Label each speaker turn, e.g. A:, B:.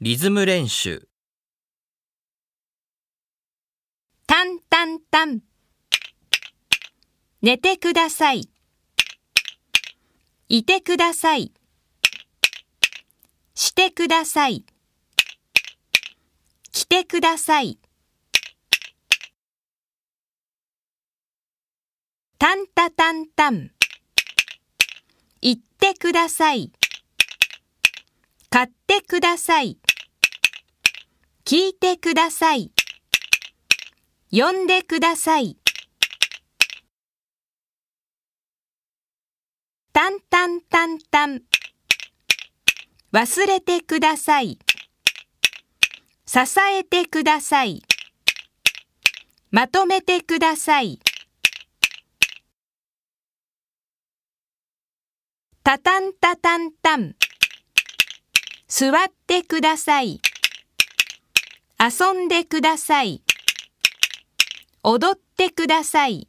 A: リズム練習。
B: タンタンタン。寝てください。いてください。してください。来てください。タンタタンタン。行ってください。買ってください。聞いてください。呼んでください。タンタンタンタン。忘れてください。支えてください。まとめてください。タタンタタンタン。座ってください。遊んでください。踊ってください。